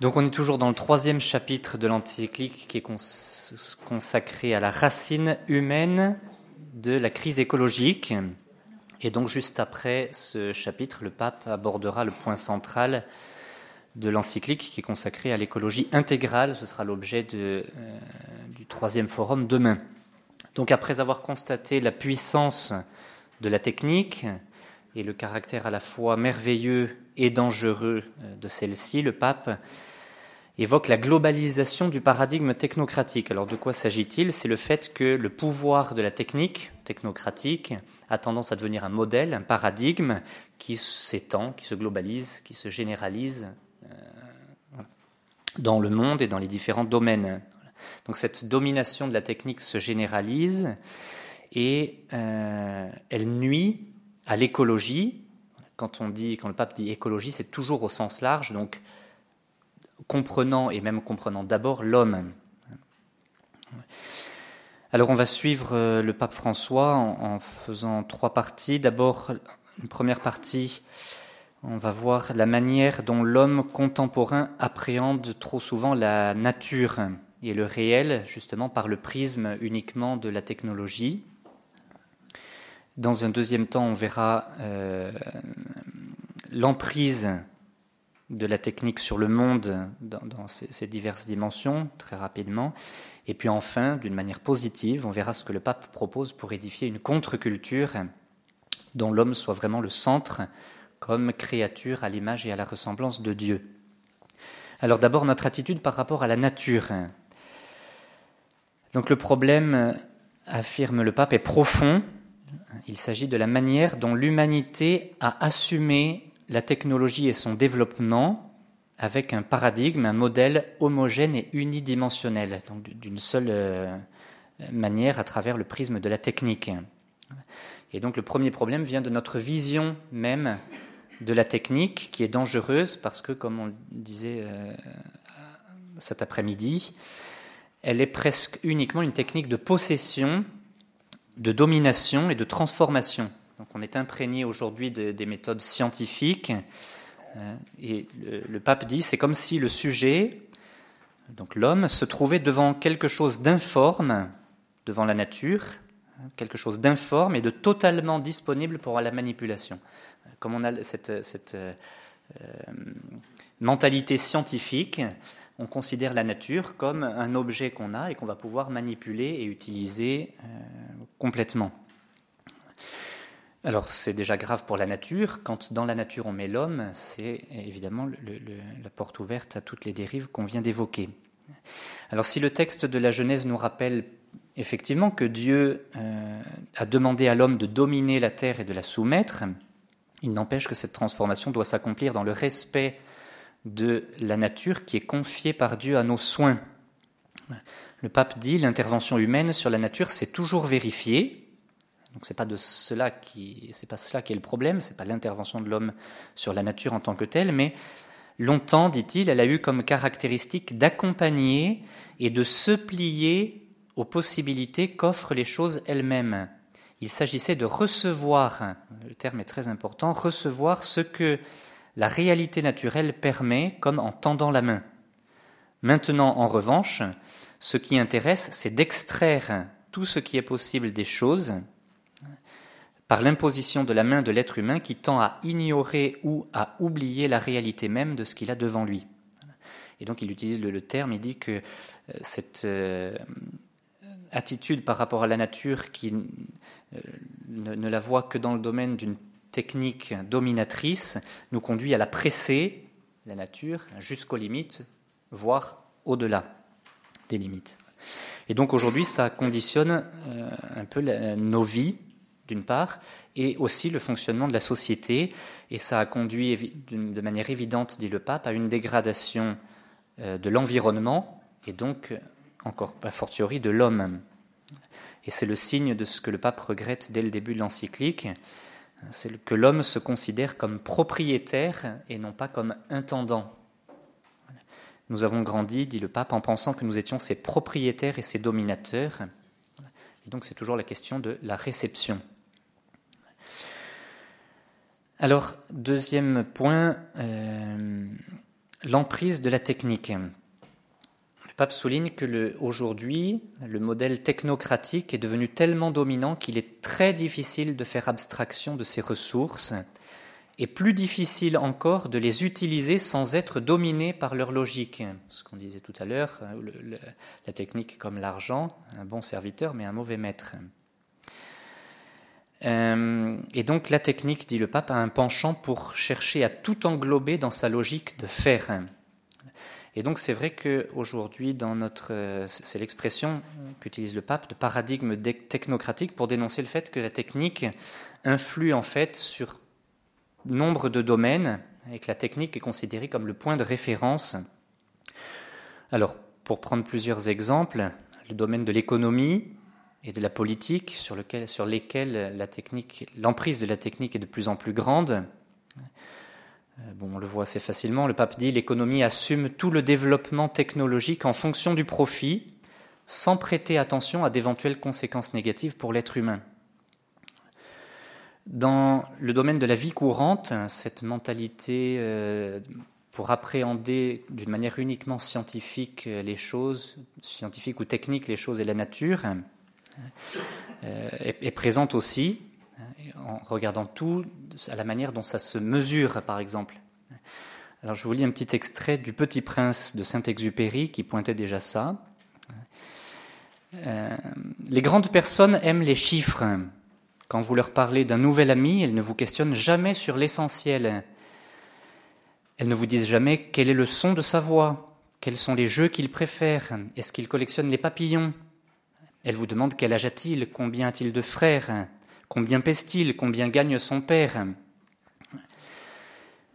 Donc on est toujours dans le troisième chapitre de l'encyclique qui est consacré à la racine humaine de la crise écologique. Et donc juste après ce chapitre, le pape abordera le point central de l'encyclique qui est consacré à l'écologie intégrale. Ce sera l'objet euh, du troisième forum demain. Donc après avoir constaté la puissance de la technique et le caractère à la fois merveilleux et dangereux euh, de celle-ci, le pape évoque la globalisation du paradigme technocratique. Alors de quoi s'agit-il? C'est le fait que le pouvoir de la technique technocratique a tendance à devenir un modèle, un paradigme qui s'étend, qui se globalise, qui se généralise euh, dans le monde et dans les différents domaines. Donc cette domination de la technique se généralise et euh, elle nuit à l'écologie. Quand on dit, quand le pape dit écologie, c'est toujours au sens large, donc comprenant et même comprenant d'abord l'homme. Alors on va suivre euh, le pape François en, faisant trois parties. D'abord, une première partie, on va voir la manière dont l'homme contemporain appréhende trop souvent la nature et le réel, justement par le prisme uniquement de la technologie. Dans un deuxième temps, on verra euh, l'emprise de la technique sur le monde dans, ses, diverses dimensions, très rapidement. Et puis enfin, d'une manière positive, on verra ce que le pape propose pour édifier une contre-culture dont l'homme soit vraiment le centre comme créature à l'image et à la ressemblance de Dieu. Alors d'abord notre attitude par rapport à la nature. Donc le problème, affirme le pape, est profond. Il s'agit de la manière dont l'humanité a assumé la technologie et son développement avec un paradigme, un modèle homogène et unidimensionnel, donc d'une seule euh, manière à travers le prisme de la technique. Et donc le premier problème vient de notre vision même de la technique qui est dangereuse parce que, comme on le disait euh, cet après-midi, elle est presque uniquement une technique de possession, de domination et de transformation. On est imprégné aujourd'hui des méthodes scientifiques. Euh, et le, pape dit, c'est comme si le sujet, donc l'homme, se trouvait devant quelque chose d'informe, devant la nature, quelque chose d'informe et de totalement disponible pour la manipulation. Comme on a cette, euh, mentalité scientifique, on considère la nature comme un objet qu'on a et qu'on va pouvoir manipuler et utiliser euh, complètement. Alors c'est déjà grave pour la nature. Quand dans la nature on met l'homme, c'est évidemment la porte ouverte à toutes les dérives qu'on vient d'évoquer. Alors si le texte de la Genèse nous rappelle effectivement que Dieu euh, a demandé à l'homme de dominer la terre et de la soumettre, il n'empêche que cette transformation doit s'accomplir dans le respect de la nature qui est confiée par Dieu à nos soins. Le pape dit l'intervention humaine sur la nature s'est toujours vérifiée, donc c'est pas de cela qui, c'est pas cela qui est le problème, c'est pas l'intervention de l'homme sur la nature en tant que telle, mais longtemps, dit-il, elle a eu comme caractéristique d'accompagner et de se plier aux possibilités qu'offrent les choses elles-mêmes. Il s'agissait de recevoir, le terme est très important, recevoir ce que la réalité naturelle permet comme en tendant la main. Maintenant, en revanche, ce qui intéresse, c'est d'extraire tout ce qui est possible des choses par l'imposition de la main de l'être humain qui tend à ignorer ou à oublier la réalité même de ce qu'il a devant lui. Et donc il utilise le, terme, il dit que euh, cette euh, attitude par rapport à la nature qui euh, ne, la voit que dans le domaine d'une technique dominatrice nous conduit à la presser, la nature, jusqu'aux limites, voire au-delà des limites. Et donc aujourd'hui, ça conditionne un peu nos vies, d'une part, et aussi le fonctionnement de la société. Et ça a conduit de manière évidente, dit le pape, à une dégradation euh, de l'environnement et donc, encore pas fortiori, de l'homme. Et c'est le signe de ce que le pape regrette dès le début de l'encyclique, c'est que l'homme se considère comme propriétaire et non pas comme intendant. Nous avons grandi, dit le pape, en pensant que nous étions ses propriétaires et ses dominateurs. Et donc c'est toujours la question de la réception. Alors, deuxième point, euh, l'emprise de la technique. Le pape souligne que aujourd'hui, le modèle technocratique est devenu tellement dominant qu'il est très difficile de faire abstraction de ses ressources et plus difficile encore de les utiliser sans être dominé par leur logique. Ce qu'on disait tout à l'heure, la technique comme l'argent, un bon serviteur mais un mauvais maître. Euh, et donc la technique, dit le pape, a un penchant pour chercher à tout englober dans sa logique de faire. Et donc c'est vrai qu'aujourd'hui, dans notre, c'est l'expression qu'utilise le pape de paradigme technocratique pour dénoncer le fait que la technique influe en fait sur nombre de domaines et que la technique est considérée comme le point de référence. Alors, pour prendre plusieurs exemples, le domaine de l'économie, et de la politique sur, lequel, l'emprise de la technique est de plus en plus grande. Euh, bon, on le voit assez facilement. Le pape dit l'économie assume tout le développement technologique en fonction du profit, sans prêter attention à d'éventuelles conséquences négatives pour l'être humain. Dans le domaine de la vie courante, cette mentalité euh, pour appréhender d'une manière uniquement scientifique les choses, scientifique ou technique les choses et la nature, euh, est, présente aussi en regardant tout à la manière dont ça se mesure, par exemple. Alors je vous lis un petit extrait du Petit Prince de Saint-Exupéry qui pointait déjà ça. Euh, les grandes personnes aiment les chiffres. Quand vous leur parlez d'un nouvel ami, elles ne vous questionnent jamais sur l'essentiel. Elles ne vous disent jamais quel est le son de sa voix, quels sont les jeux qu'il préfère, est-ce qu'il collectionne les papillons, elle vous demande quel âge a-t-il, combien a-t-il de frères, combien pèse-t-il, combien gagne son père.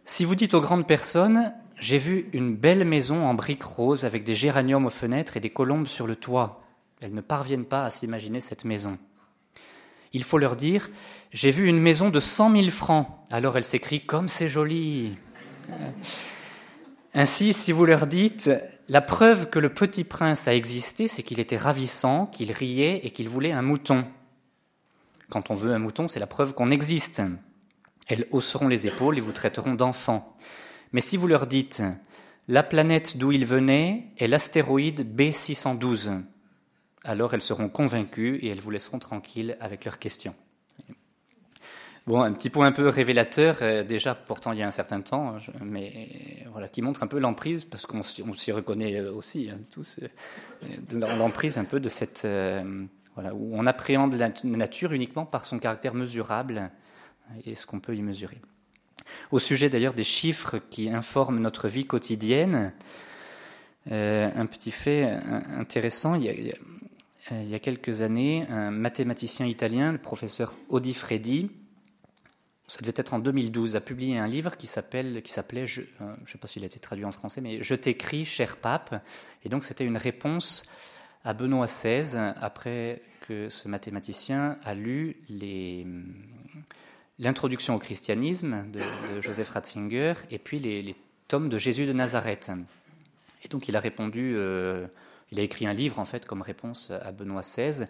Si vous dites aux grandes personnes, j'ai vu une belle maison en briques roses avec des géraniums aux fenêtres et des colombes sur le toit, elles ne parviennent pas à s'imaginer cette maison. Il faut leur dire, j'ai vu une maison de cent mille francs. Alors elles s'écrient, comme c'est joli. Ainsi, si vous leur dites, la preuve que le petit prince a existé, c'est qu'il était ravissant, qu'il riait et qu'il voulait un mouton. Quand on veut un mouton, c'est la preuve qu'on existe. Elles hausseront les épaules et vous traiteront d'enfant. Mais si vous leur dites la planète d'où il venait est l'astéroïde B612, alors elles seront convaincues et elles vous laisseront tranquille avec leurs questions. Bon, un petit point un peu révélateur, euh, déjà pourtant il y a un certain temps, mais voilà, qui montre un peu l'emprise, parce qu'on s'y reconnaît euh, aussi, hein, euh, l'emprise un peu de cette. voilà, où on appréhende la nature uniquement par son caractère mesurable et ce qu'on peut y mesurer. Au sujet d'ailleurs des chiffres qui informent notre vie quotidienne, un petit fait intéressant, il y, a, il y a quelques années, un mathématicien italien, le professeur Odifredi, ça devait être en 2012, a publié un livre qui s'appelle, qui s'appelait, je ne euh, sais pas s'il a été traduit en français, mais Je t'écris, cher pape. Et donc c'était une réponse à Benoît XVI après que ce mathématicien a lu l'introduction au christianisme de, Joseph Ratzinger et puis les, tomes de Jésus de Nazareth. Et donc il a répondu, euh, il a écrit un livre en fait comme réponse à Benoît XVI,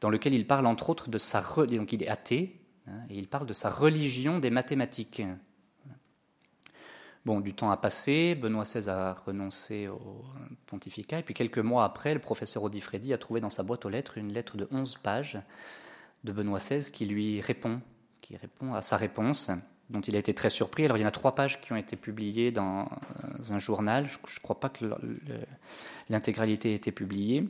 dans lequel il parle entre autres de sa, donc il est athée, et il parle de sa religion des mathématiques. Bon, du temps a passé, Benoît XVI a renoncé au pontificat, et puis quelques mois après, le professeur Odifredi a trouvé dans sa boîte aux lettres une lettre de 11 pages de Benoît XVI qui lui répond, qui répond à sa réponse, dont il a été très surpris. Alors il y en a trois pages qui ont été publiées dans un journal, je ne crois pas que l'intégralité ait été publiée.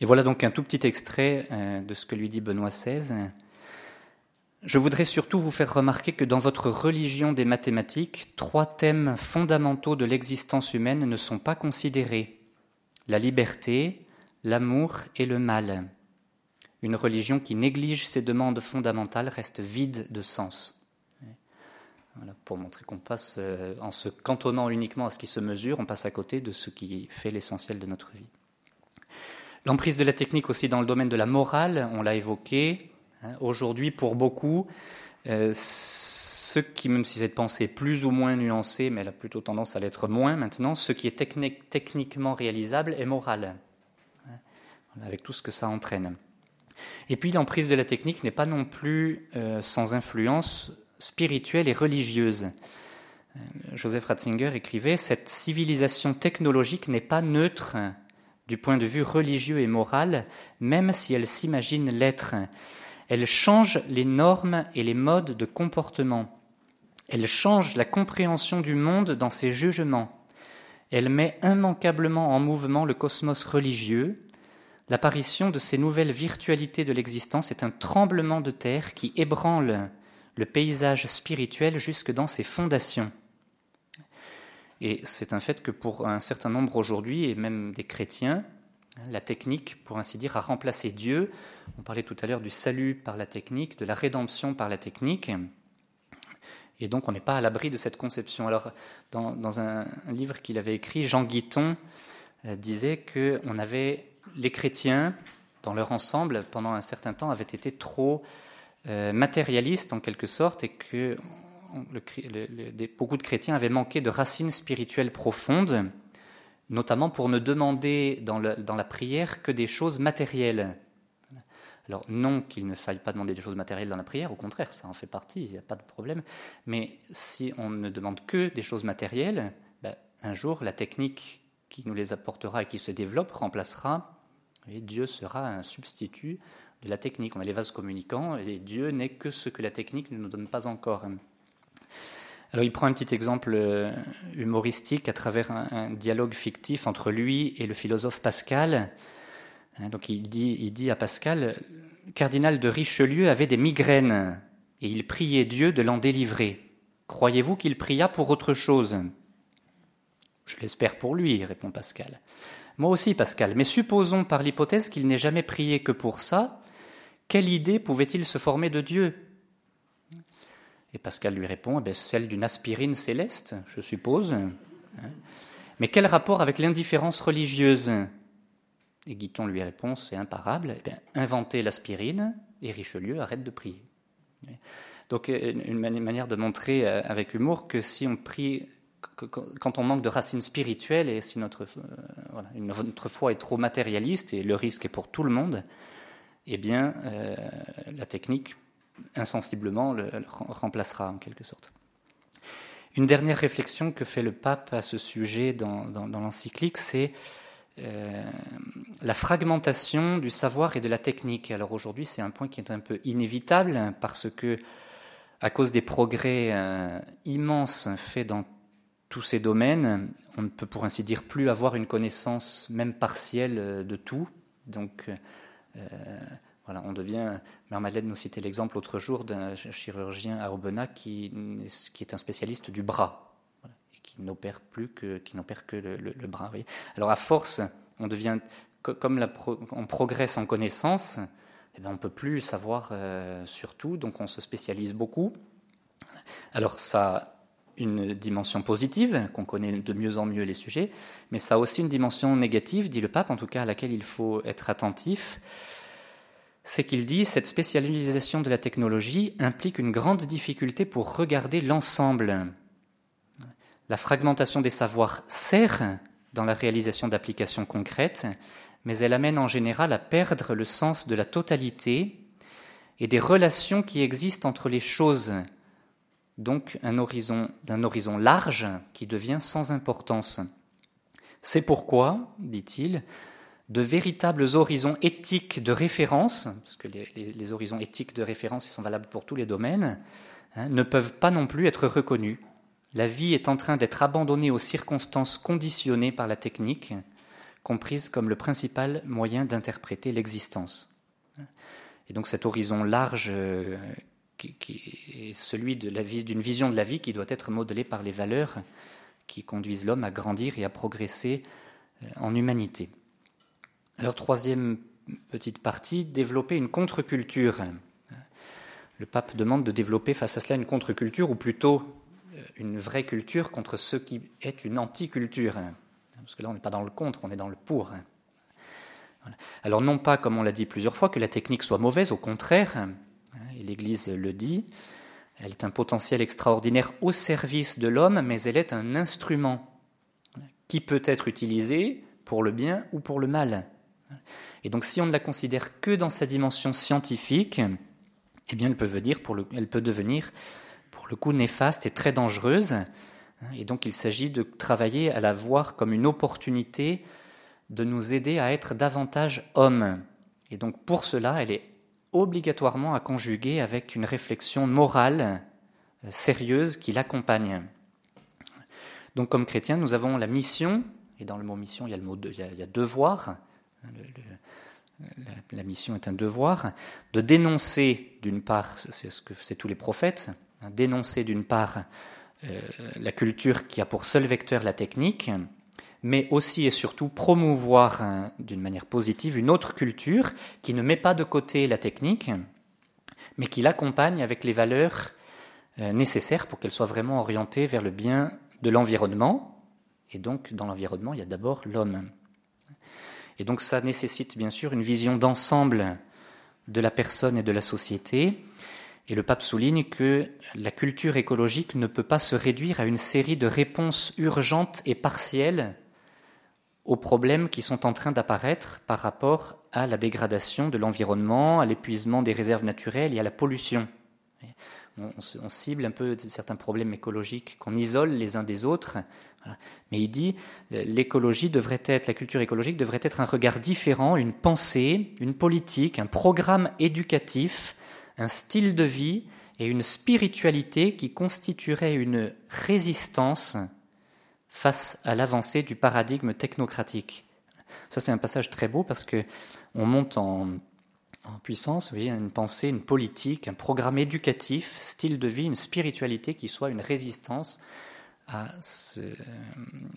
Et voilà donc un tout petit extrait euh, de ce que lui dit Benoît XVI. Je voudrais surtout vous faire remarquer que dans votre religion des mathématiques, trois thèmes fondamentaux de l'existence humaine ne sont pas considérés. La liberté, l'amour et le mal. Une religion qui néglige ces demandes fondamentales reste vide de sens. Voilà, pour montrer qu'on passe, euh, en se cantonnant uniquement à ce qui se mesure, on passe à côté de ce qui fait l'essentiel de notre vie. L'emprise de la technique aussi dans le domaine de la morale, on l'a évoqué, aujourd'hui, pour beaucoup, euh, ce qui, même si cette pensée est plus ou moins nuancée, mais elle a plutôt tendance à l'être moins maintenant, ce qui est techniquement réalisable est moral, hein, avec tout ce que ça entraîne. Et puis l'emprise de la technique n'est pas non plus euh, sans influence spirituelle et religieuse. Joseph Ratzinger écrivait Cette civilisation technologique n'est pas neutre du point de vue religieux et moral, même si elle s'imagine l'être. Elle change les normes et les modes de comportement. Elle change la compréhension du monde dans ses jugements. Elle met immanquablement en mouvement le cosmos religieux. L'apparition de ces nouvelles virtualités de l'existence est un tremblement de terre qui ébranle le paysage spirituel jusque dans ses fondations. Et c'est un fait que pour un certain nombre aujourd'hui, et même des chrétiens, la technique, pour ainsi dire, a remplacé Dieu. On parlait tout à l'heure du salut par la technique, de la rédemption par la technique. Et donc on n'est pas à l'abri de cette conception. Alors dans, un, livre qu'il avait écrit, Jean Guiton euh, disait que on avait les chrétiens dans leur ensemble pendant un certain temps avaient été trop euh, matérialistes en quelque sorte et que beaucoup de chrétiens avaient manqué de racines spirituelles profondes, notamment pour ne demander dans, la prière que des choses matérielles. Alors non qu'il ne faille pas demander des choses matérielles dans la prière, au contraire, ça en fait partie, il n'y a pas de problème. Mais si on ne demande que des choses matérielles, ben, un jour la technique qui nous les apportera et qui se développe remplacera, et Dieu sera un substitut de la technique. On a les vases communicants et Dieu n'est que ce que la technique ne nous donne pas encore. Alors il prend un petit exemple euh, humoristique à travers un, dialogue fictif entre lui et le philosophe Pascal. Hein, donc il dit, il dit à Pascal, cardinal de Richelieu avait des migraines et il priait Dieu de l'en délivrer. Croyez-vous qu'il pria pour autre chose Je l'espère pour lui, répond Pascal. Moi aussi, Pascal, mais supposons par l'hypothèse qu'il n'ait jamais prié que pour ça, quelle idée pouvait-il se former de Dieu? Et Pascal lui répond, eh celle d'une aspirine céleste, je suppose. Hein. Mais quel rapport avec l'indifférence religieuse? Et Guiton lui répond, c'est imparable. Eh inventez l'aspirine et Richelieu arrête de prier. Donc euh, une manière de montrer euh, avec humour que si on prie, quand on manque de racines spirituelles et si notre, euh, notre foi est trop matérialiste et le risque est pour tout le monde, eh bien la technique insensiblement le, remplacera en quelque sorte. Une dernière réflexion que fait le pape à ce sujet dans, l'encyclique, c'est euh, la fragmentation du savoir et de la technique. Alors aujourd'hui, c'est un point qui est un peu inévitable parce que, à cause des progrès euh, immenses faits dans tous ces domaines, on ne peut pour ainsi dire plus avoir une connaissance même partielle euh, de tout. Donc, voilà, on devient. Mère Madeleine nous citait l'exemple l'autre jour d'un chirurgien à Aubenas qui, qui est un spécialiste du bras et qui n'opère plus que qui n'opère que le, bras. Alors à force, on devient comme on progresse en connaissance, eh bien on peut plus savoir euh, sur tout, donc on se spécialise beaucoup. Alors ça a une dimension positive, qu'on connaît de mieux en mieux les sujets, mais ça a aussi une dimension négative, dit le pape, en tout cas à laquelle il faut être attentif c'est qu'il dit cette spécialisation de la technologie implique une grande difficulté pour regarder l'ensemble. La fragmentation des savoirs sert dans la réalisation d'applications concrètes, mais elle amène en général à perdre le sens de la totalité et des relations qui existent entre les choses, donc un horizon d'un horizon large qui devient sans importance. C'est pourquoi, dit-il, de véritables horizons éthiques de référence, parce que les, horizons éthiques de référence sont valables pour tous les domaines, hein, ne peuvent pas non plus être reconnus. La vie est en train d'être abandonnée aux circonstances conditionnées par la technique, comprise comme le principal moyen d'interpréter l'existence. Et donc cet horizon large euh, qui, est celui d'une vision de la vie qui doit être modelée par les valeurs qui conduisent l'homme à grandir et à progresser euh, en humanité. Alors, troisième petite partie, développer une contre-culture. Le pape demande de développer face à cela une contre-culture, ou plutôt euh, une vraie culture contre ce qui est une anti-culture. Parce que là, on n'est pas dans le contre, on est dans le pour. Alors, non pas, comme on l'a dit plusieurs fois, que la technique soit mauvaise, au contraire, et l'Église le dit, elle est un potentiel extraordinaire au service de l'homme, mais elle est un instrument qui peut être utilisé pour le bien ou pour le mal. Et donc si on ne la considère que dans sa dimension scientifique, eh bien elle peut, devenir pour le coup néfaste et très dangereuse, Et donc il s'agit de travailler à la voir comme une opportunité de nous aider à être davantage hommes. Et donc pour cela, elle est obligatoirement à conjuguer avec une réflexion morale euh, sérieuse qui l'accompagne. Donc comme chrétiens, nous avons la mission, et dans le mot mission, il y a, le mot il y a, devoir, la, mission est un devoir, de dénoncer d'une part, c'est ce que c'est tous les prophètes, hein, dénoncer d'une part euh, la culture qui a pour seul vecteur la technique, mais aussi et surtout promouvoir hein, d'une manière positive une autre culture qui ne met pas de côté la technique, mais qui l'accompagne avec les valeurs euh, nécessaires pour qu'elle soit vraiment orientée vers le bien de l'environnement. Et donc, dans l'environnement, il y a d'abord l'homme. Et donc, ça nécessite bien sûr une vision d'ensemble de la personne et de la société. Et le pape souligne que la culture écologique ne peut pas se réduire à une série de réponses urgentes et partielles aux problèmes qui sont en train d'apparaître par rapport à la dégradation de l'environnement, à l'épuisement des réserves naturelles et à la pollution. On, cible un peu certains problèmes écologiques qu'on isole les uns des autres, mais il dit l'écologie devrait être, la culture écologique devrait être un regard différent, une pensée, une politique, un programme éducatif, un style de vie et une spiritualité qui constituerait une résistance face à l'avancée du paradigme technocratique. Ça, c'est un passage très beau parce que on monte en, puissance, vous une pensée, une politique, un programme éducatif, style de vie, une spiritualité qui soit une résistance à,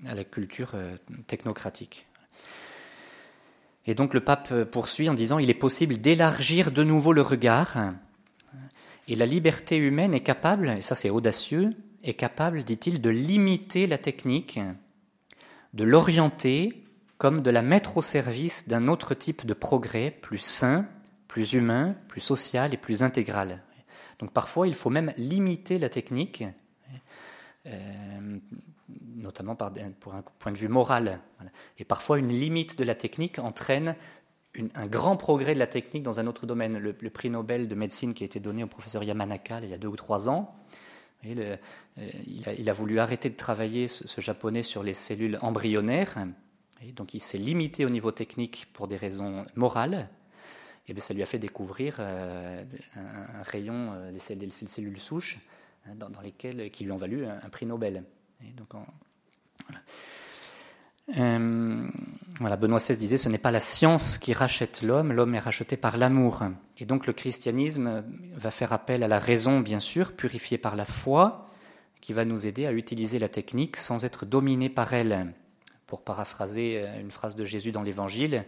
la culture euh, technocratique. Et donc le pape poursuit en disant il est possible d'élargir de nouveau le regard et la liberté humaine est capable, et ça c'est audacieux, est capable, dit-il, de limiter la technique, de l'orienter comme de la mettre au service d'un autre type de progrès plus sain, plus humain, plus social et plus intégral. Donc parfois, il faut même limiter la technique, euh, notamment par, pour un point de vue moral. Et parfois, une limite de la technique entraîne un grand progrès de la technique dans un autre domaine. Le, prix Nobel de médecine qui a été donné au professeur Yamanaka il y a deux ou trois ans, euh, il, a, voulu arrêter de travailler, ce, japonais, sur les cellules embryonnaires. Donc il s'est limité au niveau technique pour des raisons morales. Et bien ça lui a fait découvrir euh, un, rayon, euh, des cellules souches, hein, dans, lesquelles, qui lui ont valu un, prix Nobel. Donc. Euh, voilà, Benoît XVI disait ce n'est pas la science qui rachète l'homme, l'homme est racheté par l'amour. Et donc le christianisme va faire appel à la raison, bien sûr, purifiée par la foi, qui va nous aider à utiliser la technique sans être dominé par elle. Pour paraphraser euh, une phrase de Jésus dans l'Évangile,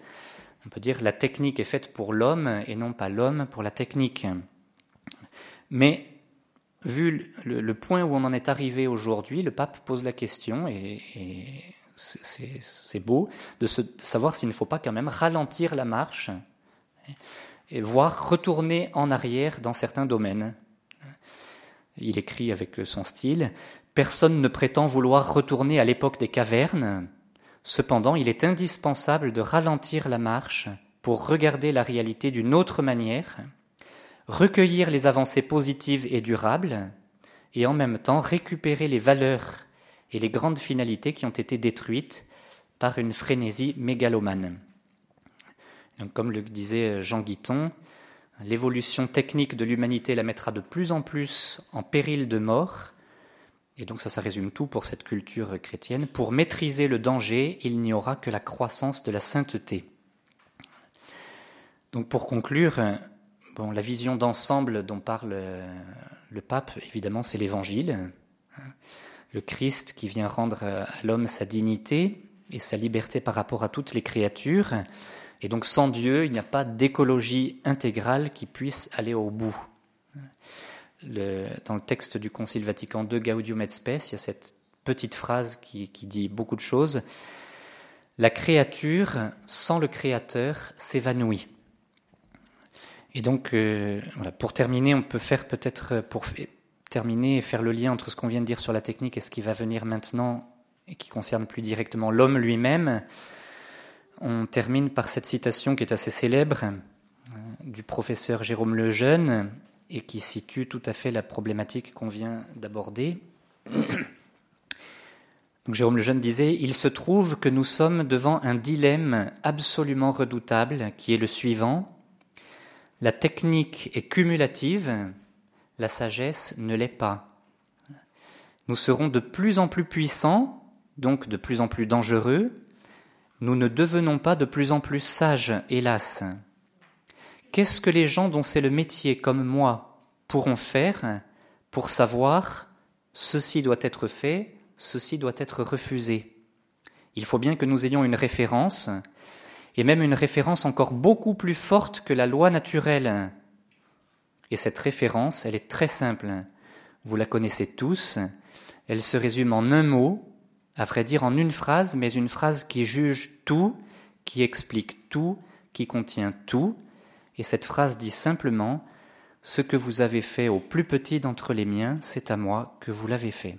on peut dire la technique est faite pour l'homme et non pas l'homme pour la technique. Mais vu le, point où on en est arrivé aujourd'hui, le pape pose la question et c'est beau de, savoir s'il ne faut pas quand même ralentir la marche et voire retourner en arrière dans certains domaines. Il écrit avec son style Personne ne prétend vouloir retourner à l'époque des cavernes. Cependant, il est indispensable de ralentir la marche pour regarder la réalité d'une autre manière, recueillir les avancées positives et durables, et en même temps récupérer les valeurs et les grandes finalités qui ont été détruites par une frénésie mégalomane. Donc, comme le disait Jean Guiton, l'évolution technique de l'humanité la mettra de plus en plus en péril de mort. Et donc ça, ça résume tout pour cette culture chrétienne. Pour maîtriser le danger, il n'y aura que la croissance de la sainteté. Donc pour conclure, la vision d'ensemble dont parle le pape, évidemment, c'est l'Évangile le Christ qui vient rendre à l'homme sa dignité et sa liberté par rapport à toutes les créatures. Et donc sans Dieu, il n'y a pas d'écologie intégrale qui puisse aller au bout. dans le texte du Concile Vatican II, Gaudium et Spes, il y a cette petite phrase qui, dit beaucoup de choses. La créature, sans le Créateur, s'évanouit. Et donc, euh, pour terminer, on peut faire peut-être, pour terminer et faire le lien entre ce qu'on vient de dire sur la technique et ce qui va venir maintenant et qui concerne plus directement l'homme lui-même, on termine par cette citation qui est assez célèbre euh, du professeur Jérôme Lejeune et qui situe tout à fait la problématique qu'on vient d'aborder. Jérôme le Jeune disait, il se trouve que nous sommes devant un dilemme absolument redoutable qui est le suivant. La technique est cumulative, la sagesse ne l'est pas. Nous serons de plus en plus puissants, donc de plus en plus dangereux. Nous ne devenons pas de plus en plus sages, hélas. Qu'est-ce que les gens dont c'est le métier comme moi pourront faire pour savoir ceci doit être fait, ceci doit être refusé? Il faut bien que nous ayons une référence, et même une référence encore beaucoup plus forte que la loi naturelle. Et cette référence, elle est très simple. Vous la connaissez tous. Elle se résume en un mot, à vrai dire en une phrase, mais une phrase qui juge tout, qui explique tout, qui contient tout. Et cette phrase dit simplement ce que vous avez fait au plus petit d'entre les miens, c'est à moi que vous l'avez fait.